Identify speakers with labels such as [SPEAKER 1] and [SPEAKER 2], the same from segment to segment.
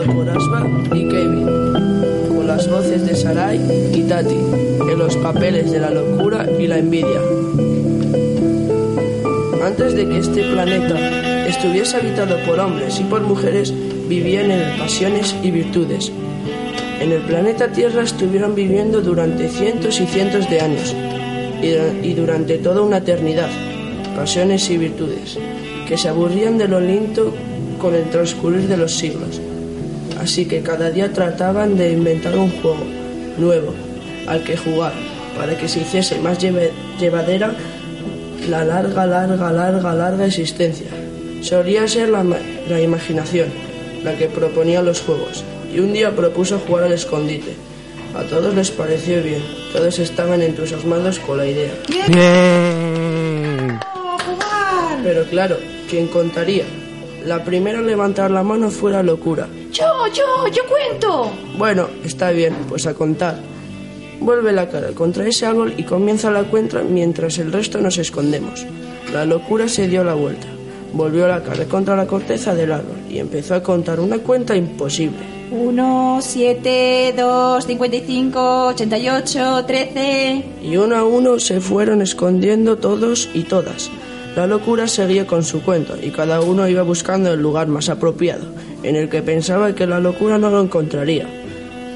[SPEAKER 1] por Asma y Kevin, con las voces de Sarai y Tati, en los papeles de la locura y la envidia. Antes de que este planeta estuviese habitado por hombres y por mujeres, vivían en pasiones y virtudes. En el planeta Tierra estuvieron viviendo durante cientos y cientos de años y durante toda una eternidad, pasiones y virtudes, que se aburrían de lo lento con el transcurrir de los siglos. Así que cada día trataban de inventar un juego nuevo al que jugar para que se hiciese más llevadera la larga, larga, larga, larga existencia. Solía ser la, la imaginación la que proponía los juegos y un día propuso jugar al escondite. A todos les pareció bien, todos estaban entusiasmados con la idea.
[SPEAKER 2] Bien.
[SPEAKER 1] Pero claro, ¿quién contaría? La primera en levantar la mano fue la locura.
[SPEAKER 3] Yo, yo, yo cuento.
[SPEAKER 1] Bueno, está bien, pues a contar. Vuelve la cara contra ese árbol y comienza la cuenta mientras el resto nos escondemos. La locura se dio la vuelta. Volvió la cara contra la corteza del árbol y empezó a contar una cuenta imposible.
[SPEAKER 3] 1, 7, 2, 55, 88, 13.
[SPEAKER 1] Y uno a uno se fueron escondiendo todos y todas. La locura seguía con su cuento y cada uno iba buscando el lugar más apropiado, en el que pensaba que la locura no lo encontraría.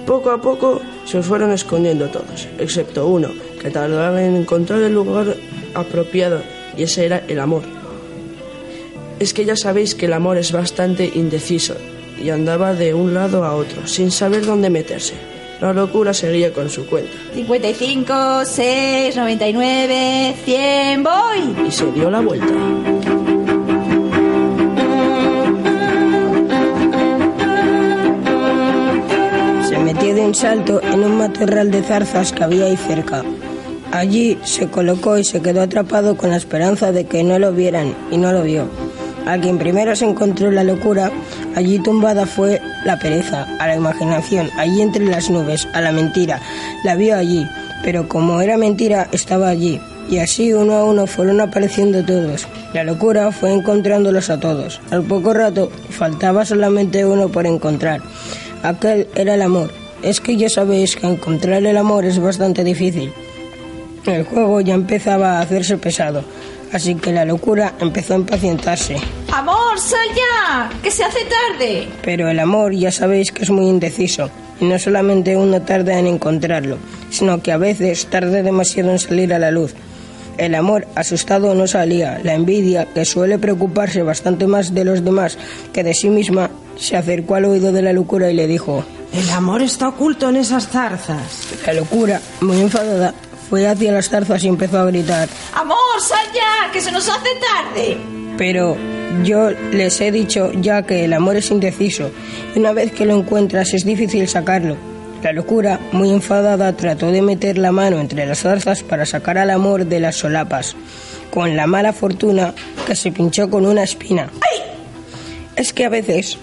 [SPEAKER 1] Poco a poco se fueron escondiendo todos, excepto uno, que tardaba en encontrar el lugar apropiado, y ese era el amor. Es que ya sabéis que el amor es bastante indeciso, y andaba de un lado a otro, sin saber dónde meterse. La locura seguía con su cuenta.
[SPEAKER 3] 55, 6, 99, 100, voy.
[SPEAKER 1] Y se dio la vuelta.
[SPEAKER 4] Se metió de un salto en un matorral de zarzas que había ahí cerca. Allí se colocó y se quedó atrapado con la esperanza de que no lo vieran y no lo vio. A quien primero se encontró la locura, allí tumbada fue la pereza, a la imaginación, allí entre las nubes, a la mentira. La vio allí, pero como era mentira, estaba allí. Y así uno a uno fueron apareciendo todos. La locura fue encontrándolos a todos. Al poco rato faltaba solamente uno por encontrar. Aquel era el amor. Es que ya sabéis que encontrar el amor es bastante difícil. El juego ya empezaba a hacerse pesado, así que la locura empezó a impacientarse.
[SPEAKER 3] Amor, sal ya, que se hace tarde.
[SPEAKER 4] Pero el amor ya sabéis que es muy indeciso, y no solamente uno tarda en encontrarlo, sino que a veces tarda demasiado en salir a la luz. El amor asustado no salía, la envidia, que suele preocuparse bastante más de los demás que de sí misma, se acercó al oído de la locura y le dijo,
[SPEAKER 5] El amor está oculto en esas zarzas.
[SPEAKER 4] la locura, muy enfadada, fue hacia las zarzas y empezó a gritar,
[SPEAKER 3] Amor, sal ya, que se nos hace tarde.
[SPEAKER 4] Pero yo les he dicho ya que el amor es indeciso y una vez que lo encuentras es difícil sacarlo. La locura, muy enfadada, trató de meter la mano entre las zarzas para sacar al amor de las solapas, con la mala fortuna que se pinchó con una espina. Es que a veces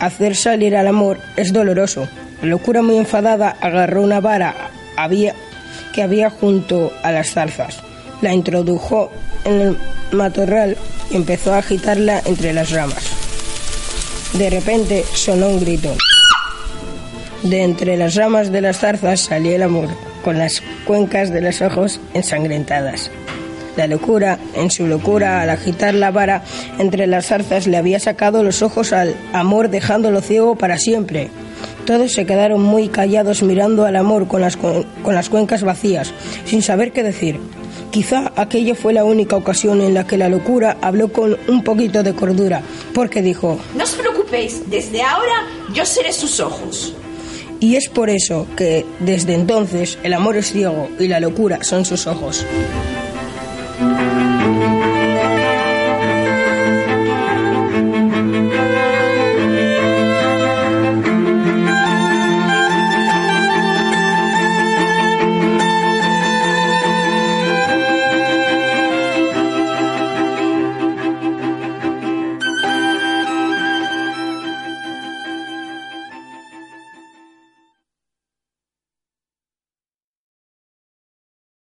[SPEAKER 4] hacer salir al amor es doloroso. La locura, muy enfadada, agarró una vara había, que había junto a las zarzas, la introdujo en el matorral y empezó a agitarla entre las ramas. De repente sonó un grito. De entre las ramas de las zarzas salió el amor, con las cuencas de los ojos ensangrentadas. La locura, en su locura, al agitar la vara entre las zarzas, le había sacado los ojos al amor, dejándolo ciego para siempre. Todos se quedaron muy callados mirando al amor con las, con las cuencas vacías, sin saber qué decir. Quizá aquella fue la única ocasión en la que la locura habló con un poquito de cordura, porque dijo,
[SPEAKER 3] No os preocupéis, desde ahora yo seré sus ojos.
[SPEAKER 4] y es por eso que desde entonces el amor es ciego y la locura son sus ojos.